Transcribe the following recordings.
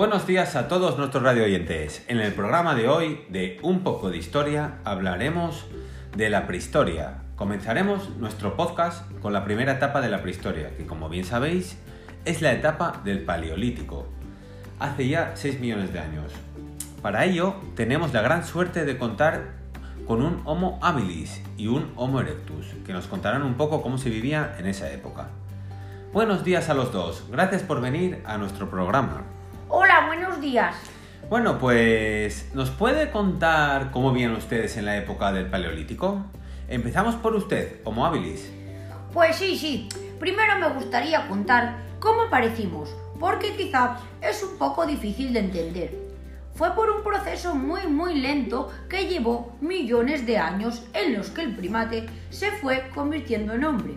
Buenos días a todos nuestros radio oyentes. En el programa de hoy de Un poco de historia hablaremos de la prehistoria. Comenzaremos nuestro podcast con la primera etapa de la prehistoria, que como bien sabéis es la etapa del Paleolítico, hace ya 6 millones de años. Para ello tenemos la gran suerte de contar con un Homo habilis y un Homo erectus, que nos contarán un poco cómo se vivía en esa época. Buenos días a los dos, gracias por venir a nuestro programa. Hola, buenos días. Bueno, pues, ¿nos puede contar cómo vivían ustedes en la época del Paleolítico? Empezamos por usted, Homo habilis. Pues sí, sí. Primero me gustaría contar cómo aparecimos, porque quizá es un poco difícil de entender. Fue por un proceso muy muy lento que llevó millones de años en los que el primate se fue convirtiendo en hombre.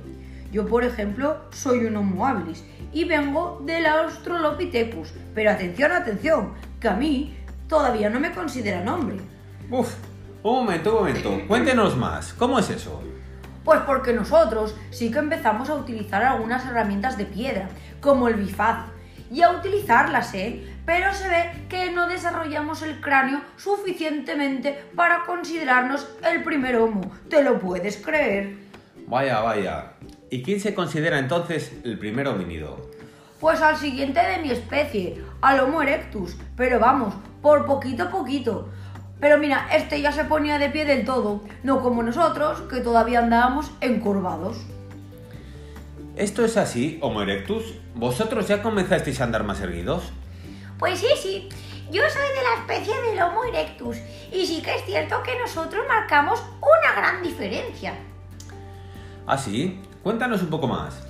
Yo, por ejemplo, soy un Homo habilis y vengo del Australopithecus. Pero atención, atención, que a mí todavía no me consideran hombre. Uf, un momento, un momento. Cuéntenos más. ¿Cómo es eso? Pues porque nosotros sí que empezamos a utilizar algunas herramientas de piedra, como el bifaz, y a utilizarlas, ¿eh? Pero se ve que no desarrollamos el cráneo suficientemente para considerarnos el primer homo. ¿Te lo puedes creer? Vaya, vaya. ¿Y quién se considera entonces el primer homínido? Pues al siguiente de mi especie, al Homo erectus. Pero vamos, por poquito a poquito. Pero mira, este ya se ponía de pie del todo, no como nosotros, que todavía andábamos encorvados. ¿Esto es así, Homo erectus? ¿Vosotros ya comenzasteis a andar más erguidos? Pues sí, sí. Yo soy de la especie del Homo erectus y sí que es cierto que nosotros marcamos una gran diferencia. ¿Ah, sí? Cuéntanos un poco más.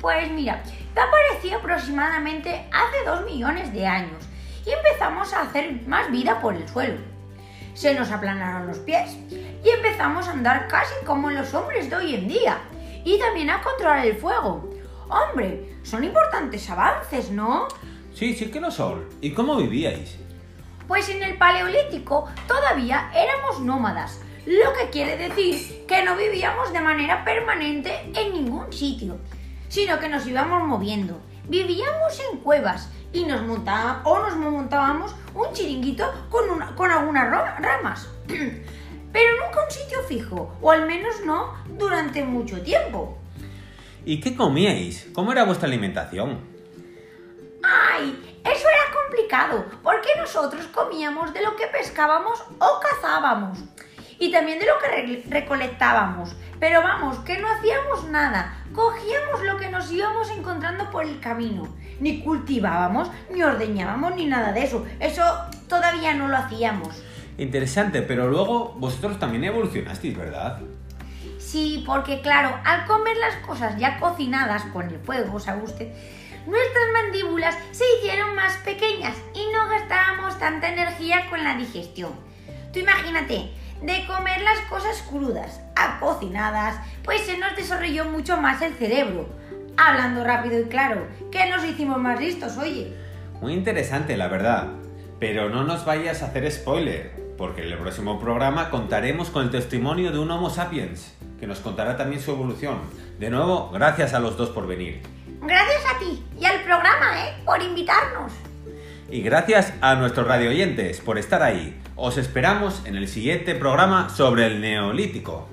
Pues mira, yo aparecí aproximadamente hace dos millones de años y empezamos a hacer más vida por el suelo. Se nos aplanaron los pies y empezamos a andar casi como los hombres de hoy en día y también a controlar el fuego. Hombre, son importantes avances, ¿no? Sí, sí que lo son. ¿Y cómo vivíais? Pues en el Paleolítico todavía éramos nómadas, lo que quiere decir que no vivíamos de manera permanente en ningún sitio, sino que nos íbamos moviendo. Vivíamos en cuevas y nos montábamos, o nos montábamos un chiringuito con, con algunas ramas. Pero nunca un sitio fijo, o al menos no durante mucho tiempo. ¿Y qué comíais? ¿Cómo era vuestra alimentación? ¡Ay! Eso era complicado, porque nosotros comíamos de lo que pescábamos o cazábamos y también de lo que recolectábamos. Pero vamos, que no hacíamos nada. Cogíamos lo que nos íbamos encontrando por el camino. Ni cultivábamos, ni ordeñábamos, ni nada de eso. Eso todavía no lo hacíamos. Interesante, pero luego vosotros también evolucionasteis, ¿verdad? Sí, porque claro, al comer las cosas ya cocinadas con el fuego, ¿sabe usted? Nuestras mandíbulas se hicieron más pequeñas y no gastábamos tanta energía con la digestión. Tú imagínate, de comer las cosas crudas a cocinadas, pues se nos desarrolló mucho más el cerebro. Hablando rápido y claro, que nos hicimos más listos, oye. Muy interesante, la verdad. Pero no nos vayas a hacer spoiler, porque en el próximo programa contaremos con el testimonio de un Homo sapiens, que nos contará también su evolución. De nuevo, gracias a los dos por venir. Gracias a ti y al programa, ¿eh? Por invitarnos. Y gracias a nuestros radio oyentes por estar ahí. Os esperamos en el siguiente programa sobre el Neolítico.